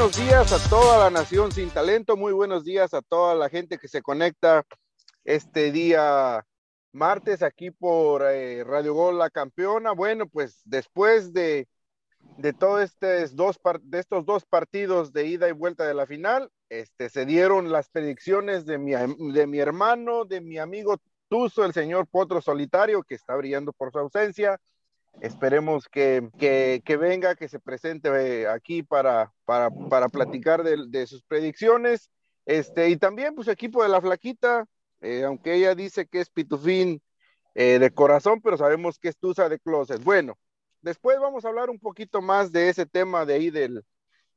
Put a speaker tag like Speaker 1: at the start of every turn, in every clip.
Speaker 1: buenos días a toda la nación sin talento, muy buenos días a toda la gente que se conecta este día martes aquí por eh, Radio Gol La Campeona. Bueno, pues después de, de todos estos dos, de estos dos partidos de ida y vuelta de la final, este, se dieron las predicciones de mi, de mi hermano, de mi amigo Tuzo, el señor Potro Solitario, que está brillando por su ausencia. Esperemos que, que, que venga, que se presente eh, aquí para, para, para platicar de, de, sus predicciones. Este, y también, pues, equipo de la Flaquita, eh, aunque ella dice que es pitufín eh, de corazón, pero sabemos que es tusa de closet. Bueno, después vamos a hablar un poquito más de ese tema de ahí del,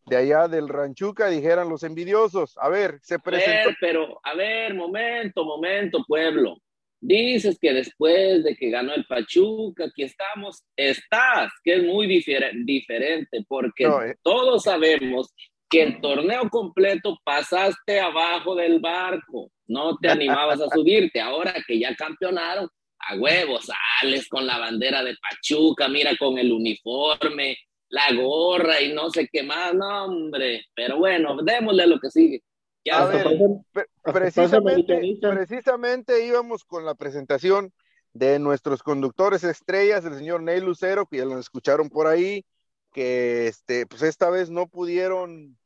Speaker 1: de allá del Ranchuca, dijeran los envidiosos. A ver, se presentó.
Speaker 2: A ver, pero, a ver, momento, momento, pueblo. Dices que después de que ganó el Pachuca, aquí estamos, estás, que es muy difer diferente, porque no, eh. todos sabemos que el torneo completo pasaste abajo del barco, no te animabas a subirte, ahora que ya campeonaron, a huevos, sales con la bandera de Pachuca, mira con el uniforme, la gorra y no sé qué más, no hombre, pero bueno, démosle lo que sigue.
Speaker 1: Ya ver, precisamente, precisamente íbamos con la presentación de nuestros conductores estrellas, el señor Ney Lucero, que ya lo escucharon por ahí, que este, pues esta vez no pudieron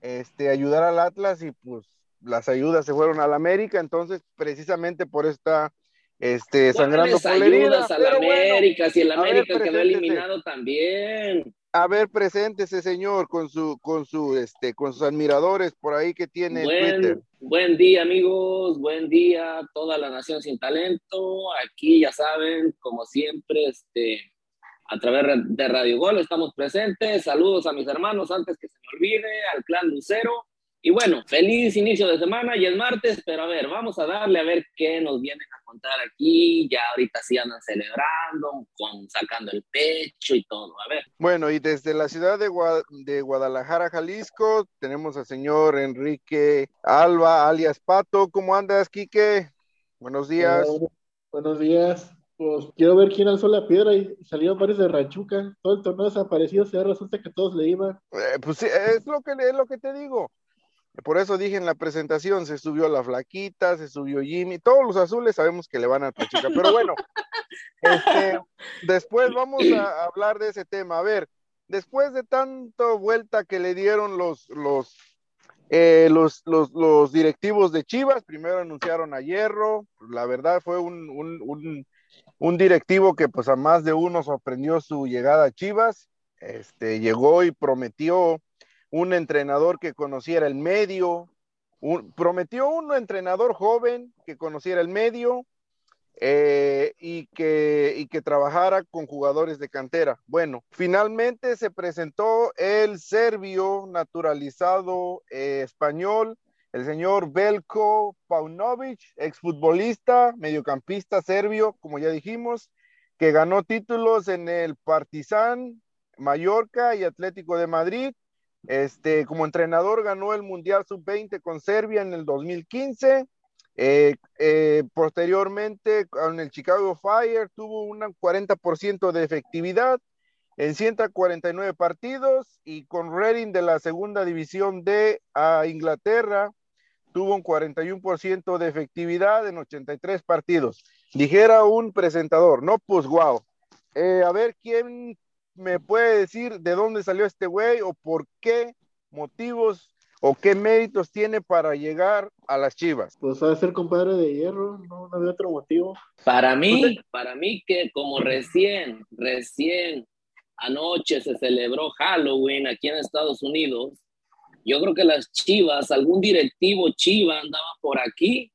Speaker 1: este, ayudar al Atlas y pues las ayudas se fueron al América, entonces precisamente por esta este, sangrando
Speaker 2: ayudas al América, bueno, si el América ver, quedó eliminado también
Speaker 1: a ver, preséntese, señor, con su, con su, este, con sus admiradores por ahí que tiene
Speaker 2: buen,
Speaker 1: Twitter.
Speaker 2: Buen día, amigos, buen día, toda la nación sin talento. Aquí, ya saben, como siempre, este, a través de Radio Gol estamos presentes. Saludos a mis hermanos antes que se me olvide, al clan Lucero. Y bueno, feliz inicio de semana y es martes, pero a ver, vamos a darle a ver qué nos vienen a contar aquí. Ya ahorita sí andan celebrando, con, sacando el pecho y todo. A ver.
Speaker 1: Bueno, y desde la ciudad de, Gua de Guadalajara, Jalisco, tenemos al señor Enrique Alba, alias Pato. ¿Cómo andas, Quique? Buenos días.
Speaker 3: Hola, buenos días. Pues quiero ver quién alzó la piedra y salieron varios de Ranchuca. Todo el torneo desaparecido, se resulta que todos le iban.
Speaker 1: Eh, pues sí, es lo que, es lo que te digo. Por eso dije en la presentación, se subió la flaquita, se subió Jimmy, todos los azules sabemos que le van a Pachuca, pero bueno, este, después vamos a hablar de ese tema. A ver, después de tanta vuelta que le dieron los, los, eh, los, los, los, directivos de Chivas, primero anunciaron a Hierro, la verdad fue un, un, un, un directivo que pues a más de uno sorprendió su llegada a Chivas, este, llegó y prometió un entrenador que conociera el medio, prometió un entrenador joven que conociera el medio eh, y, que, y que trabajara con jugadores de cantera. Bueno, finalmente se presentó el serbio naturalizado eh, español, el señor Belko Paunovic, exfutbolista, mediocampista serbio, como ya dijimos, que ganó títulos en el Partizan, Mallorca y Atlético de Madrid este, como entrenador ganó el Mundial Sub-20 con Serbia en el 2015. Eh, eh, posteriormente, con el Chicago Fire tuvo un 40% de efectividad en 149 partidos y con Reading de la segunda división de Inglaterra tuvo un 41% de efectividad en 83 partidos. Dijera un presentador, no, pues wow. Eh, a ver quién me puede decir de dónde salió este güey o por qué motivos o qué méritos tiene para llegar a las Chivas?
Speaker 3: Pues a ser compadre de hierro, no, no había otro motivo.
Speaker 2: Para mí, para mí que como recién, recién anoche se celebró Halloween aquí en Estados Unidos, yo creo que las Chivas, algún directivo Chiva andaba por aquí,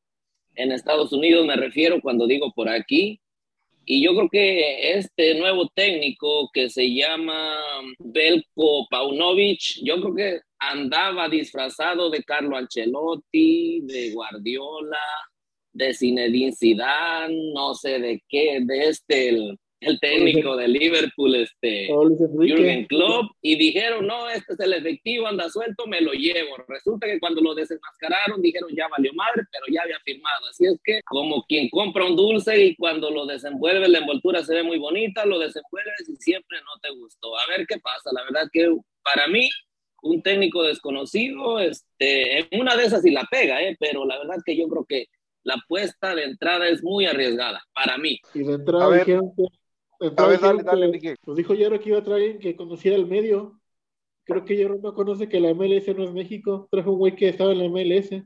Speaker 2: en Estados Unidos me refiero cuando digo por aquí, y yo creo que este nuevo técnico que se llama Belko Paunovic, yo creo que andaba disfrazado de Carlo Ancelotti, de Guardiola, de Zinedine Zidane, no sé de qué, de este, el técnico de Liverpool, este, Jürgen Klopp, y dijeron, no, este es el efectivo, anda suelto, me lo llevo. Resulta que cuando lo desenmascararon dijeron, ya valió madre, pero ya había firmado. Así es que, como quien compra un dulce y cuando lo desenvuelve, la envoltura se ve muy bonita, lo desenvuelves y siempre no te gustó. A ver qué pasa. La verdad que para mí, un técnico desconocido, este, en una de esas sí la pega, ¿eh? pero la verdad que yo creo que la apuesta de entrada es muy arriesgada para mí.
Speaker 3: Y de entrada dijeron que, a ver, dale, dale, Nos dijo Yaro que iba a traer que conociera el medio. Creo que Yaro no conoce que la MLS no es México. Trajo un güey que estaba en la MLS.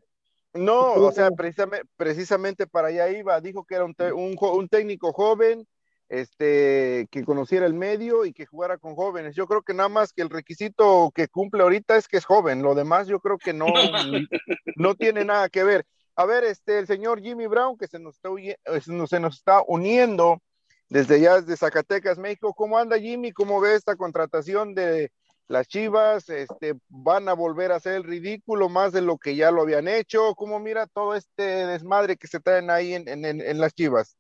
Speaker 1: No, o sea, precisamente, precisamente para allá iba. Dijo que era un, un, un técnico joven, este, que conociera el medio y que jugara con jóvenes. Yo creo que nada más que el requisito que cumple ahorita es que es joven, lo demás yo creo que no, no tiene nada que ver. A ver, este, el señor Jimmy Brown, que se nos está, eh, se nos está uniendo desde ya desde Zacatecas, México. ¿Cómo anda Jimmy? ¿Cómo ve esta contratación de las Chivas? Este, ¿Van a volver a hacer el ridículo más de lo que ya lo habían hecho? ¿Cómo mira todo este desmadre que se traen ahí en, en, en las Chivas?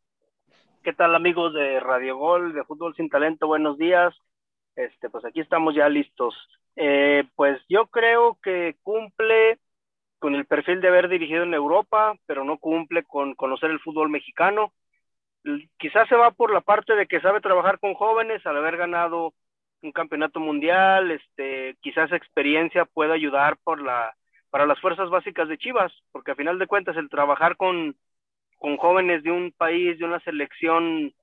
Speaker 4: ¿Qué tal amigos de Radio Gol, de Fútbol Sin Talento? Buenos días. Este, pues aquí estamos ya listos. Eh, pues yo creo que cumple con el perfil de haber dirigido en Europa, pero no cumple con conocer el fútbol mexicano. Quizás se va por la parte de que sabe trabajar con jóvenes al haber ganado un campeonato mundial, este, quizás experiencia pueda ayudar por la, para las fuerzas básicas de Chivas, porque a final de cuentas el trabajar con con jóvenes de un país, de una selección,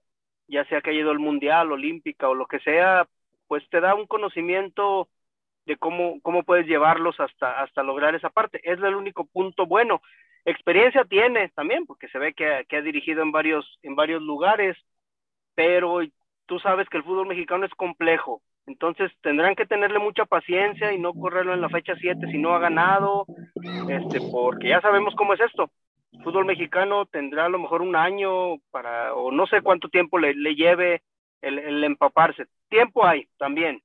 Speaker 4: ya sea que haya ido al mundial, olímpica o lo que sea, pues te da un conocimiento de cómo, cómo puedes llevarlos hasta, hasta lograr esa parte. Es el único punto bueno. Experiencia tiene también, porque se ve que, que ha dirigido en varios, en varios lugares, pero tú sabes que el fútbol mexicano es complejo. Entonces tendrán que tenerle mucha paciencia y no correrlo en la fecha 7 si no ha ganado, este, porque ya sabemos cómo es esto fútbol mexicano tendrá a lo mejor un año para, o no sé cuánto tiempo le, lleve el, empaparse. Tiempo hay también.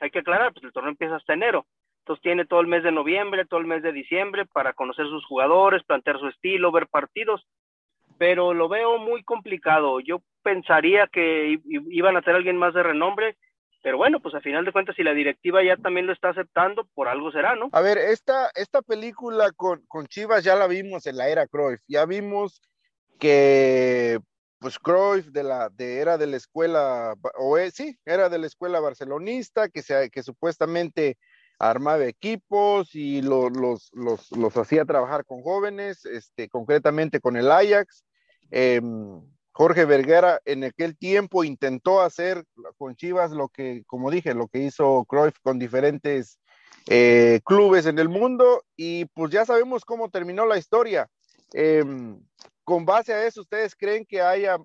Speaker 4: Hay que aclarar, pues el torneo empieza hasta enero. Entonces tiene todo el mes de noviembre, todo el mes de diciembre para conocer sus jugadores, plantear su estilo, ver partidos, pero lo veo muy complicado. Yo pensaría que iban a tener alguien más de renombre pero bueno, pues a final de cuentas, si la directiva ya también lo está aceptando, por algo será, ¿no?
Speaker 1: A ver, esta, esta película con, con Chivas ya la vimos en la era Cruyff. Ya vimos que pues Cruyff de la de era de la escuela o sí, era de la escuela barcelonista que se que supuestamente armaba equipos y los, los, los, hacía trabajar con jóvenes, este, concretamente con el Ajax. Eh, Jorge Vergara en aquel tiempo intentó hacer con Chivas lo que, como dije, lo que hizo Cruyff con diferentes eh, clubes en el mundo y pues ya sabemos cómo terminó la historia. Em, con base a eso, ¿ustedes creen que haya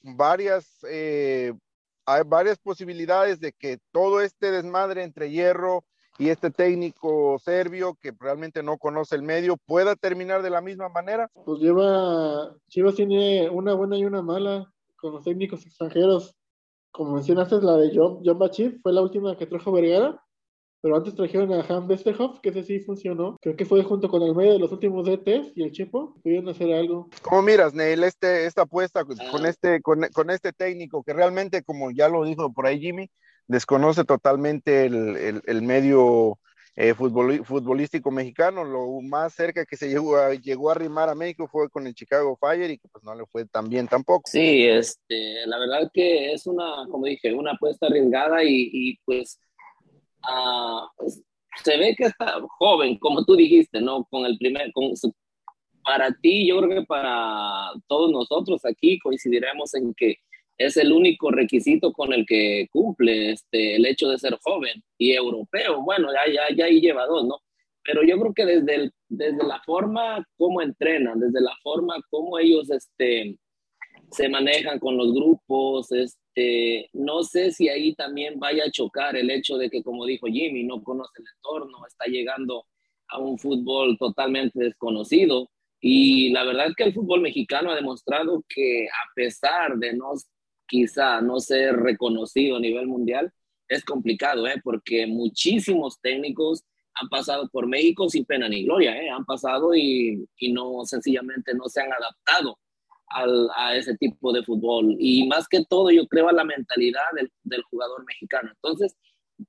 Speaker 1: varias, eh, hay varias posibilidades de que todo este desmadre entre Hierro y este técnico serbio que realmente no conoce el medio pueda terminar de la misma manera?
Speaker 3: Pues lleva, Chivas tiene una buena y una mala con los técnicos extranjeros. Como mencionaste, la de John, John Bachir fue la última que trajo Vergara, pero antes trajeron a Han Westerhoff, que ese sí funcionó. Creo que fue junto con el medio de los últimos DTs y el Chepo, pudieron hacer algo.
Speaker 1: ¿Cómo miras, Neil, este, esta apuesta con ah. este, con, con este técnico que realmente, como ya lo dijo por ahí Jimmy, desconoce totalmente el, medio eh, futbolístico mexicano. Lo más cerca que se llegó a, llegó a arrimar a México fue con el Chicago Fire y que pues no le fue tan bien tampoco.
Speaker 2: Sí, este, la verdad que es una, como dije, una apuesta arriesgada y, pues, ah, pues, se ve que está joven, como tú dijiste, ¿no? Con el primer, con para ti, yo creo que para todos nosotros aquí coincidiremos en que es el único requisito con el que cumple este, el hecho de ser joven y europeo. Bueno, ya, ya, ya ahí lleva dos, ¿no? Pero yo creo que desde, desde la forma como entrenan, desde la forma como ellos este, se manejan con los grupos, este, no sé si ahí también vaya a chocar el hecho de que, como dijo Jimmy, no conoce el entorno, está llegando a un fútbol totalmente desconocido. Y la verdad es que el fútbol mexicano ha demostrado que a pesar de no quizá no ser reconocido a nivel mundial, es complicado, ¿eh? porque muchísimos técnicos han pasado por México sin pena ni gloria, ¿eh? han pasado y, y no sencillamente no se han adaptado al, a ese tipo de fútbol. Y más que todo, yo creo a la mentalidad del, del jugador mexicano. Entonces,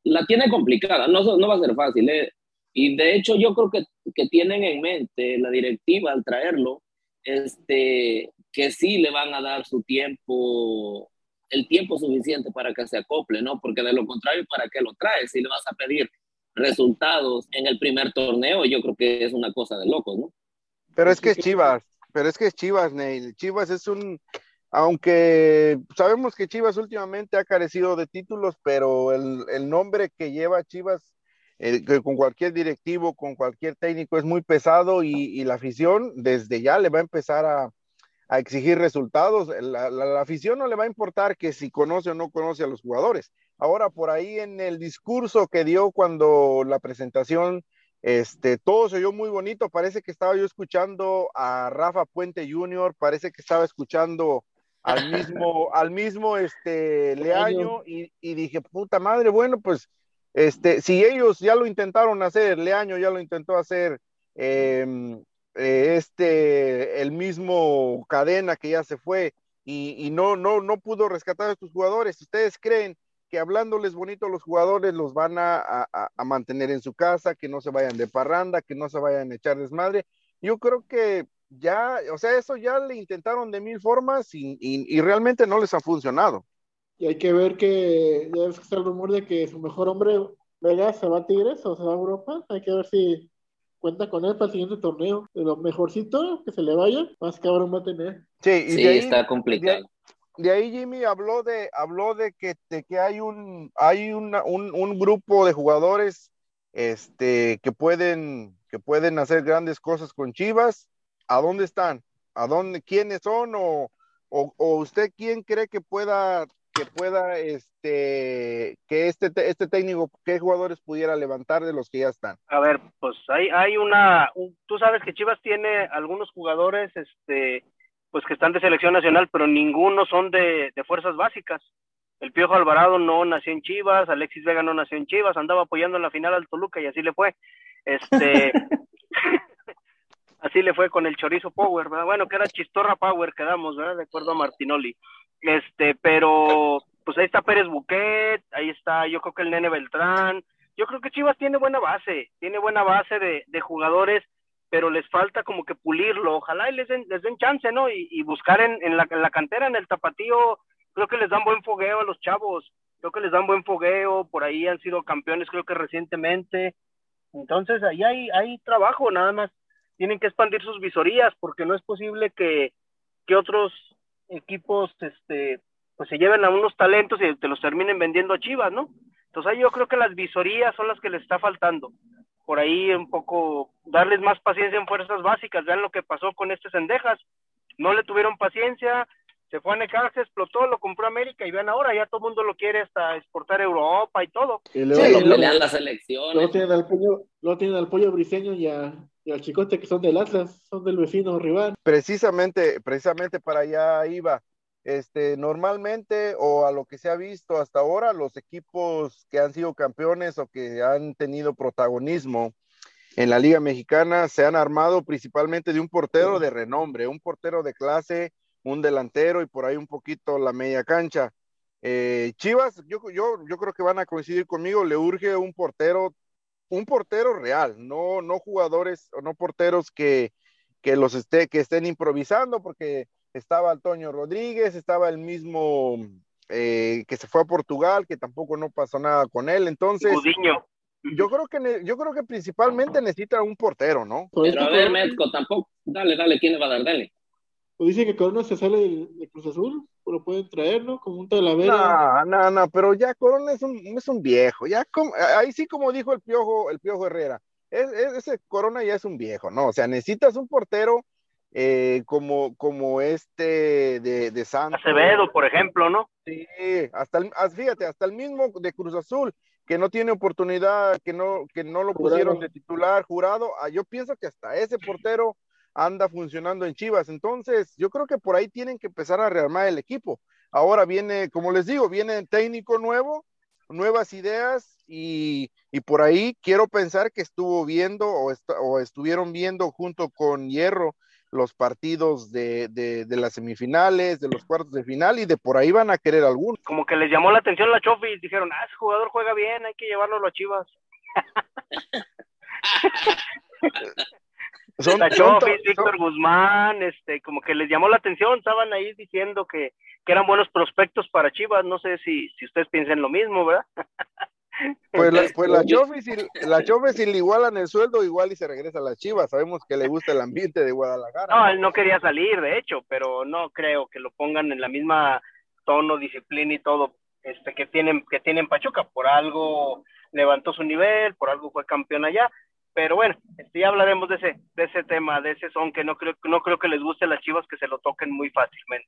Speaker 2: la tiene complicada, no, no va a ser fácil. ¿eh? Y de hecho, yo creo que, que tienen en mente la directiva al traerlo, este, que sí le van a dar su tiempo, el tiempo suficiente para que se acople, ¿no? Porque de lo contrario, ¿para qué lo traes? Si le vas a pedir resultados en el primer torneo, yo creo que es una cosa de locos, ¿no?
Speaker 1: Pero es que es Chivas, pero es que es Chivas, Neil. Chivas es un, aunque sabemos que Chivas últimamente ha carecido de títulos, pero el, el nombre que lleva Chivas eh, con cualquier directivo, con cualquier técnico es muy pesado y, y la afición desde ya le va a empezar a, a exigir resultados. La, la, la, afición no le va a importar que si conoce o no conoce a los jugadores. Ahora, por ahí en el discurso que dio cuando la presentación, este, todo se oyó muy bonito. Parece que estaba yo escuchando a Rafa Puente Jr., parece que estaba escuchando al mismo, al mismo este, Leaño y, y dije, puta madre, bueno, pues este, si ellos ya lo intentaron hacer, Leaño ya lo intentó hacer, eh, este, el mismo cadena que ya se fue y, no, no, no pudo rescatar a sus jugadores. ¿Ustedes creen que hablándoles bonito a los jugadores los van a, a, mantener en su casa, que no se vayan de parranda, que no se vayan a echar desmadre? Yo creo que ya, o sea, eso ya le intentaron de mil formas y, y, y realmente no les ha funcionado.
Speaker 3: Y hay que ver que ya ves que está el rumor de que su mejor hombre, Vega, se va a Tigres o se va a Europa. Hay que ver si cuenta con él para el siguiente torneo. De lo mejorcito que se le vaya, más cabrón va a tener.
Speaker 1: Sí, y
Speaker 2: sí
Speaker 1: de ahí,
Speaker 2: está complicado.
Speaker 1: De, de, ahí Jimmy habló de, habló de que, de que hay un, hay una, un, un grupo de jugadores este, que pueden, que pueden hacer grandes cosas con Chivas. ¿A dónde están? ¿A dónde, quiénes son? O, o, o usted quién cree que pueda que pueda, este, que este, este técnico, qué jugadores pudiera levantar de los que ya están?
Speaker 4: A ver, pues hay, hay una, un, tú sabes que Chivas tiene algunos jugadores, este, pues que están de selección nacional, pero ninguno son de, de fuerzas básicas. El Piojo Alvarado no nació en Chivas, Alexis Vega no nació en Chivas, andaba apoyando en la final al Toluca y así le fue. Este, así le fue con el Chorizo Power, ¿verdad? Bueno, que era Chistorra Power, quedamos, ¿verdad? De acuerdo a Martinoli. Este, pero pues ahí está Pérez Buquet, ahí está yo creo que el Nene Beltrán. Yo creo que Chivas tiene buena base, tiene buena base de, de jugadores, pero les falta como que pulirlo. Ojalá y les den, les den chance, ¿no? Y, y buscar en, en, la, en la cantera, en el tapatío, creo que les dan buen fogueo a los chavos. Creo que les dan buen fogueo, por ahí han sido campeones creo que recientemente. Entonces ahí hay, hay trabajo, nada más tienen que expandir sus visorías porque no es posible que, que otros equipos este pues se lleven a unos talentos y te los terminen vendiendo a Chivas, ¿no? Entonces ahí yo creo que las visorías son las que les está faltando. Por ahí un poco darles más paciencia en fuerzas básicas. Vean lo que pasó con este Sendejas. No le tuvieron paciencia, se fue a Necaxa, explotó, lo compró América y vean ahora, ya todo el mundo lo quiere hasta exportar a Europa y todo.
Speaker 2: Y luego sí, lo, pelean las elecciones.
Speaker 3: Luego tienen al pollo, luego tienen al pollo briseño y a, al chicote que son del Atlas, son del vecino rival.
Speaker 1: Precisamente, precisamente para allá iba. Este, normalmente, o a lo que se ha visto hasta ahora, los equipos que han sido campeones o que han tenido protagonismo en la Liga Mexicana se han armado principalmente de un portero de renombre, un portero de clase, un delantero y por ahí un poquito la media cancha. Eh, Chivas, yo, yo, yo creo que van a coincidir conmigo, le urge un portero un portero real, no, no jugadores o no porteros que, que los esté, que estén improvisando, porque estaba Antonio Rodríguez, estaba el mismo eh, que se fue a Portugal, que tampoco no pasó nada con él, entonces
Speaker 4: Gudiño.
Speaker 1: yo creo que yo creo que principalmente necesita un portero, ¿no?
Speaker 2: Pero a ver, tampoco, dale, dale, ¿quién le va a dar? Dale.
Speaker 3: Pues dice que Corona se sale de, de Cruz Azul, lo pueden traer, ¿no? Como un talavera.
Speaker 1: No, no, no, pero ya Corona es un, es un viejo, ya como, ahí sí como dijo el Piojo, el Piojo Herrera, es, es, ese Corona ya es un viejo, ¿no? O sea, necesitas un portero eh, como, como este de, de Santos.
Speaker 4: Acevedo, por ejemplo, ¿no?
Speaker 1: Sí, hasta el, fíjate, hasta el mismo de Cruz Azul, que no tiene oportunidad, que no, que no lo pusieron de titular, jurado, ah, yo pienso que hasta ese portero anda funcionando en Chivas. Entonces, yo creo que por ahí tienen que empezar a rearmar el equipo. Ahora viene, como les digo, viene técnico nuevo, nuevas ideas y, y por ahí quiero pensar que estuvo viendo o, est o, estuvieron viendo junto con Hierro los partidos de, de, de, las semifinales, de los cuartos de final y de por ahí van a querer algunos.
Speaker 4: Como que les llamó la atención la Chofi y dijeron, ah, ese jugador juega bien, hay que llevarlo a Chivas. Son, la Chofis, Víctor Guzmán, este, como que les llamó la atención, estaban ahí diciendo que, que eran buenos prospectos para Chivas, no sé si, si ustedes piensan lo mismo, ¿verdad?
Speaker 1: Pues la, pues la Chofi, si, la si le igualan el sueldo, igual y se regresa a las Chivas. Sabemos que le gusta el ambiente de Guadalajara.
Speaker 4: No, él no quería salir, de hecho, pero no creo que lo pongan en la misma tono, disciplina y todo este que tienen que tienen Pachuca. Por algo levantó su nivel, por algo fue campeón allá. Pero bueno, este, ya hablaremos de ese, de ese tema, de ese son que no creo, no creo que les guste a las Chivas que se lo toquen muy fácilmente.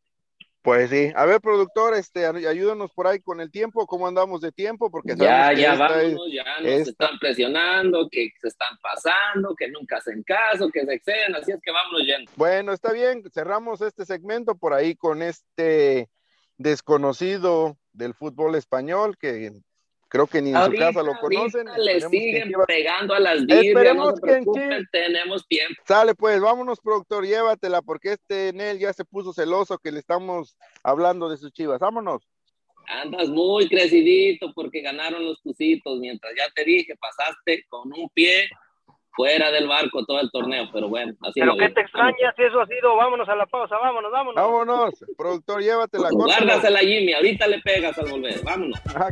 Speaker 1: Pues sí, a ver, productor, este, ayúdanos por ahí con el tiempo, cómo andamos de tiempo, porque
Speaker 5: ya, ya vámonos, ya nos están presionando, que se están pasando, que nunca hacen caso, que se exceden, así es que vámonos yendo.
Speaker 1: Bueno, está bien, cerramos este segmento por ahí con este desconocido del fútbol español que creo que ni en su casa lo conocen.
Speaker 5: Le siguen pegando a las birrias, Esperemos no que en tenemos tiempo.
Speaker 1: Sale pues, vámonos productor, llévatela porque este Nel ya se puso celoso que le estamos hablando de sus chivas. Vámonos.
Speaker 5: Andas muy crecidito porque ganaron los tucitos, mientras ya te dije, pasaste con un pie fuera del barco todo el torneo, pero bueno, así
Speaker 4: Pero qué te extraña si eso ha sido, vámonos a la pausa, vámonos, vámonos.
Speaker 1: Vámonos, productor, llévate la cosa.
Speaker 5: Guárdasela, Jimmy, ahorita le pegas al volver, vámonos. Ah,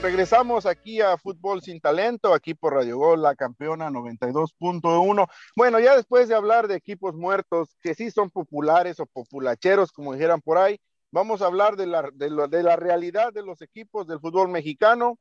Speaker 1: regresamos aquí a Fútbol Sin Talento, aquí por Radio Gol, la campeona 92.1. Bueno, ya después de hablar de equipos muertos que sí son populares o populacheros, como dijeran por ahí, vamos a hablar de la, de, la realidad de los equipos del fútbol mexicano.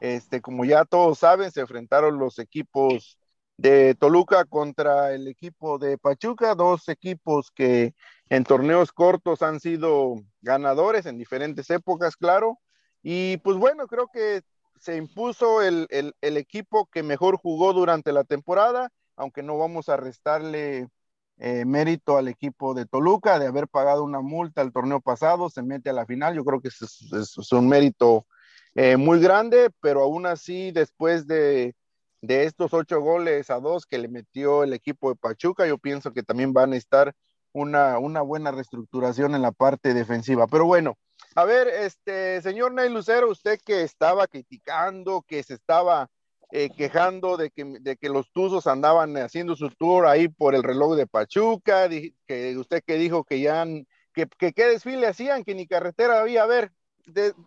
Speaker 1: Este, como ya todos saben, se enfrentaron los equipos de Toluca contra el equipo de Pachuca, dos equipos que en torneos cortos han sido ganadores en diferentes épocas, claro. Y pues bueno, creo que se impuso el, equipo que mejor jugó durante la temporada, aunque no vamos a restarle eh, mérito al equipo de Toluca de haber pagado una multa el torneo pasado, se mete a la final, yo creo que es, un mérito eh, muy grande, pero aún así después de, de estos ocho goles a dos que le metió el equipo de Pachuca, yo pienso que también van a estar una, una buena reestructuración en la parte defensiva. Pero bueno, a ver, este señor Ney Lucero, usted que estaba criticando, que se estaba eh, quejando de que, de que los Tuzos andaban haciendo su tour ahí por el reloj de Pachuca, que usted que dijo que ya, que, que qué desfile hacían, que ni carretera había, a ver,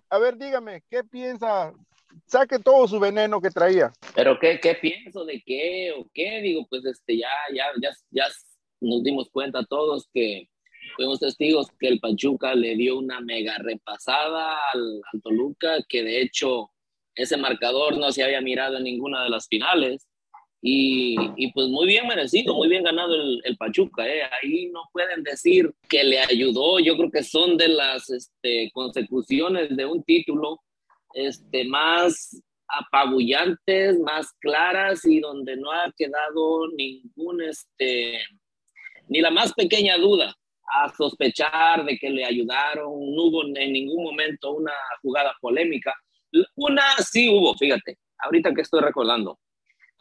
Speaker 1: a ver, dígame, ¿qué piensa? Saque todo su veneno que traía.
Speaker 2: Pero qué, qué pienso de qué o qué, digo, pues este ya, ya, ya, ya nos dimos cuenta todos que fuimos testigos que el Pachuca le dio una mega repasada al, Toluca, que de hecho ese marcador no se había mirado en ninguna de las finales. Y, y pues muy bien merecido, muy bien ganado el, el Pachuca. ¿eh? Ahí no pueden decir que le ayudó. Yo creo que son de las este, consecuciones de un título este, más apabullantes, más claras y donde no ha quedado ningún, este, ni la más pequeña duda a sospechar de que le ayudaron, no hubo en ningún momento una jugada polémica. Una sí hubo, fíjate, ahorita que estoy recordando.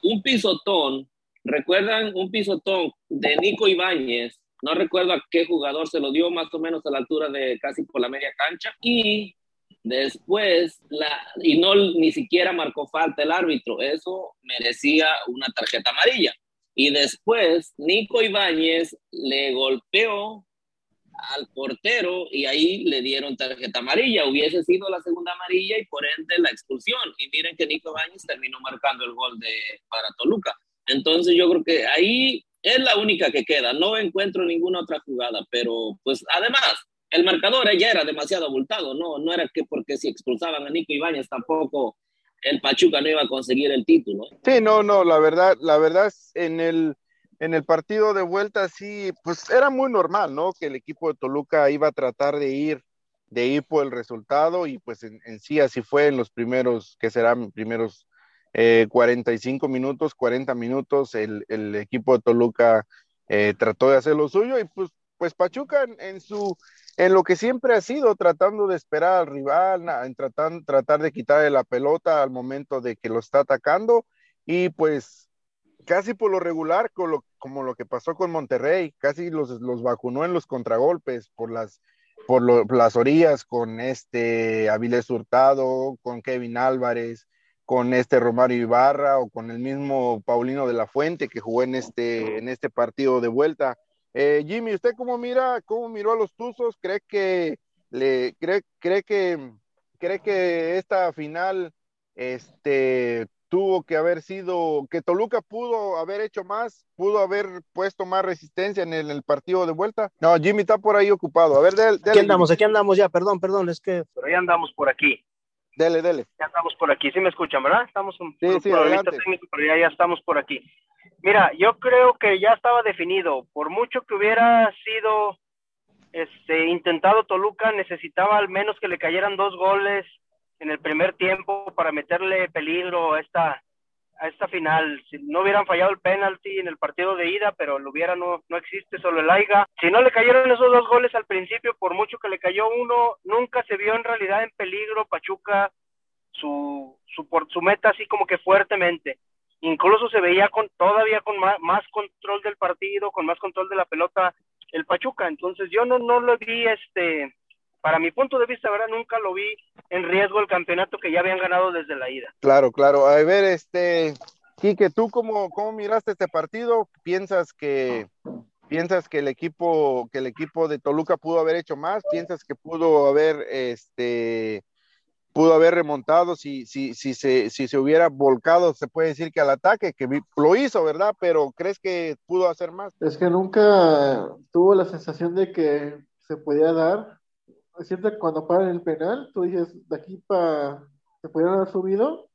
Speaker 2: Un pisotón, ¿recuerdan un pisotón de Nico Ibáñez? No recuerdo a qué jugador se lo dio, más o menos a la altura de casi por la media cancha. Y después, la, y no ni siquiera marcó falta el árbitro, eso merecía una tarjeta amarilla. Y después, Nico Ibáñez le golpeó al portero y ahí le dieron tarjeta amarilla. Hubiese sido la segunda amarilla y por ende la expulsión. Y miren que Nico Bañez terminó marcando el gol de, para Toluca. Entonces yo creo que ahí es la única que queda. No encuentro ninguna otra jugada, pero pues además el marcador ya era demasiado abultado, ¿no? No era que porque si expulsaban a Nico Ibáñez tampoco el Pachuca no iba a conseguir el título.
Speaker 1: Sí, no, no, la verdad, la verdad en el en el partido de vuelta sí, pues era muy normal, ¿no? Que el equipo de Toluca iba a tratar de ir, de ir por el resultado y pues en, sí así fue en los primeros, que serán primeros 45 eh, minutos, 40 minutos, el, equipo de Toluca eh, trató de hacer lo suyo y pues, pues Pachuca en, su, en lo que siempre ha sido, tratando de esperar al rival, en tratar, tratar de quitarle la pelota al momento de que lo está atacando y pues casi por lo regular, como lo, que pasó con Monterrey, casi los, los vacunó en los contragolpes por las, por las orillas con este Avilés Hurtado, con Kevin Álvarez, con este Romario Ibarra o con el mismo Paulino de la Fuente que jugó en este, en este partido de vuelta. Eh, Jimmy, ¿usted cómo mira, cómo miró a los Tuzos? ¿Cree que cree, cree que cree que esta final este tuvo que haber sido, que Toluca pudo haber hecho más, pudo haber puesto más resistencia en el, partido de vuelta. No, Jimmy está por ahí ocupado. A ver, dele.
Speaker 6: Aquí andamos, aquí andamos ya, perdón, perdón, es que...
Speaker 4: Pero ya andamos por aquí.
Speaker 1: Dele, dele.
Speaker 4: Ya andamos por aquí, sí me escuchan, ¿verdad? Estamos un
Speaker 1: sí, sí,
Speaker 4: técnico, pero ya, ya estamos por aquí. Mira, yo creo que ya estaba definido, por mucho que hubiera sido este, intentado Toluca, necesitaba al menos que le cayeran dos goles en el primer tiempo para meterle peligro a esta, a esta final. Si no hubieran fallado el penalti en el partido de ida, pero lo hubiera, no, no existe, solo el AIGA. Si no le cayeron esos dos goles al principio, por mucho que le cayó uno, nunca se vio en realidad en peligro Pachuca su, su, por, su meta así como que fuertemente. Incluso se veía con todavía con más, más control del partido, con más control de la pelota el Pachuca. Entonces yo no, no lo vi este para mi punto de vista, ¿verdad? Nunca lo vi en riesgo el campeonato que ya habían ganado desde la ida.
Speaker 1: Claro, claro. A ver, este, Quique, ¿tú cómo, cómo miraste este partido? ¿Piensas que, piensas que el equipo, que el equipo de Toluca pudo haber hecho más? ¿Piensas que pudo haber, este, pudo haber remontado si, si, si, se, si se hubiera volcado, se puede decir que al ataque, que lo hizo, ¿verdad? Pero ¿crees que pudo hacer más?
Speaker 3: Es que nunca tuvo la sensación de que se podía dar siempre cuando paran el penal, tú dices, de aquí para, se pudieran haber subido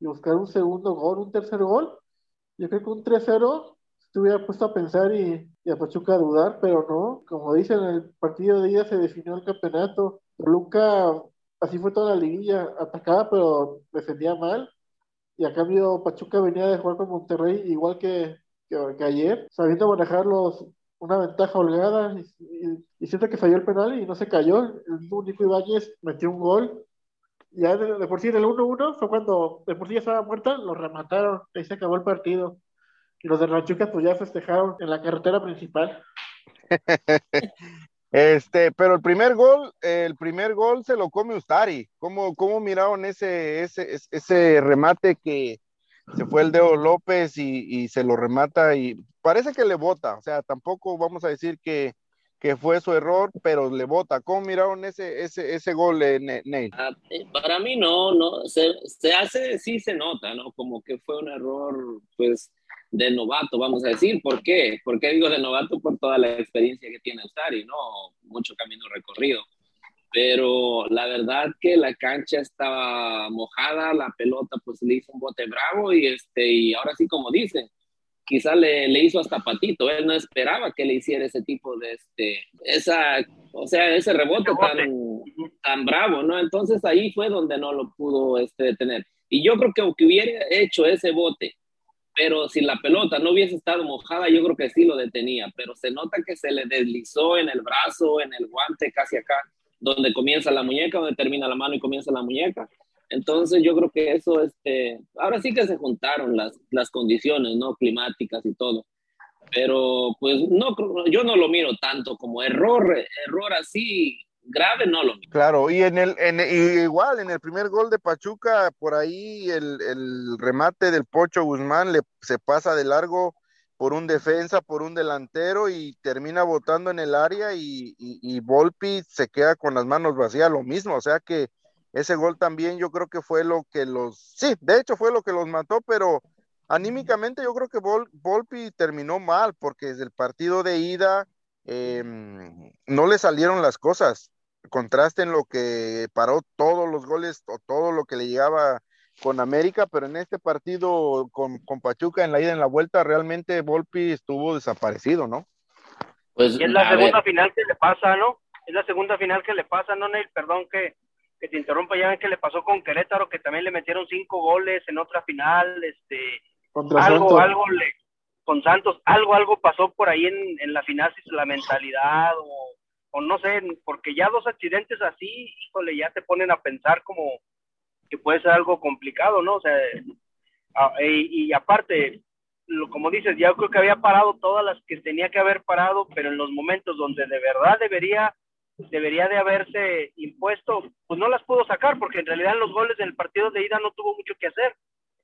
Speaker 3: y buscar un segundo gol, un tercer gol, Yo creo que un 3-0 estuviera puesto a pensar y, y, a Pachuca a dudar, pero no. Como dicen, en el partido de ida se definió el campeonato. Toluca, así fue toda la liguilla, atacaba pero defendía mal. Y a cambio, Pachuca venía de jugar con Monterrey igual que, que, ayer, sabiendo manejar los, una ventaja holgada. Y, siento que falló el penal y no se cayó. El único Ibáñez metió un gol. Ya de, por sí, en el 1-1 fue cuando de por sí ya estaba muerta, lo remataron. Ahí se acabó el partido y los de Ranchuca pues ya festejaron en la carretera principal.
Speaker 1: este, pero el primer gol, el primer gol se lo come Ustari. ¿Cómo, cómo miraron ese, ese, ese remate que se fue el Deo López y, y se lo remata y parece que le bota, o sea, tampoco vamos a decir que, que fue su error, pero le bota. ¿Cómo miraron ese, ese, ese gol, eh?
Speaker 2: Ah, eh, para mí no, no, se, se, hace, sí se nota, ¿no? Como que fue un error, pues, de novato, vamos a decir. ¿Por qué? ¿Por qué digo de novato? Por toda la experiencia que tiene Ustari, ¿no? Mucho camino recorrido. Pero la verdad que la cancha estaba mojada, la pelota pues le hizo un bote bravo y, este, y ahora sí como dicen, quizá le, le hizo hasta patito, él no esperaba que le hiciera ese tipo de, este, esa, o sea, ese rebote tan, tan bravo, ¿no? Entonces ahí fue donde no lo pudo este, detener. Y yo creo que aunque hubiera hecho ese bote pero si la pelota no hubiese estado mojada, yo creo que sí lo detenía, pero se nota que se le deslizó en el brazo, en el guante, casi acá, donde comienza la muñeca, donde termina la mano y comienza la muñeca. Entonces yo creo que eso, este, ahora sí que se juntaron las, las condiciones, ¿no? Climáticas y todo. Pero pues no, yo no lo miro tanto como error, error así grave no lo
Speaker 1: Claro, y en el, igual en el primer gol de Pachuca, por ahí el, el remate del Pocho Guzmán le, se pasa de largo por un defensa, por un delantero y termina botando en el área y, y, Volpi se queda con las manos vacías, lo mismo, o sea que ese gol también yo creo que fue lo que los, sí, de hecho fue lo que los mató, pero anímicamente yo creo que Vol, Volpi terminó mal porque desde el partido de ida eh, no le salieron las cosas. Contraste en lo que paró todos los goles o todo lo que le llegaba con América, pero en este partido con, con Pachuca en la ida y en la vuelta, realmente Volpi estuvo desaparecido, ¿no?
Speaker 4: Pues y es la segunda ver. final que le pasa, ¿no? Es la segunda final que le pasa, ¿no, Neil? Perdón que, que te interrumpa, ya ven que le pasó con Querétaro, que también le metieron cinco goles en otra final, este, Contra algo, Santos. algo le, con Santos, algo, algo pasó por ahí en, en la final, si es la mentalidad o, o, no sé, porque ya dos accidentes así, híjole, ya te ponen a pensar como que puede ser algo complicado, ¿no? O sea, y, y aparte, lo, como dices, ya creo que había parado todas las que tenía que haber parado, pero en los momentos donde de verdad debería debería de haberse impuesto, pues no las pudo sacar, porque en realidad en los goles del partido de ida no tuvo mucho que hacer.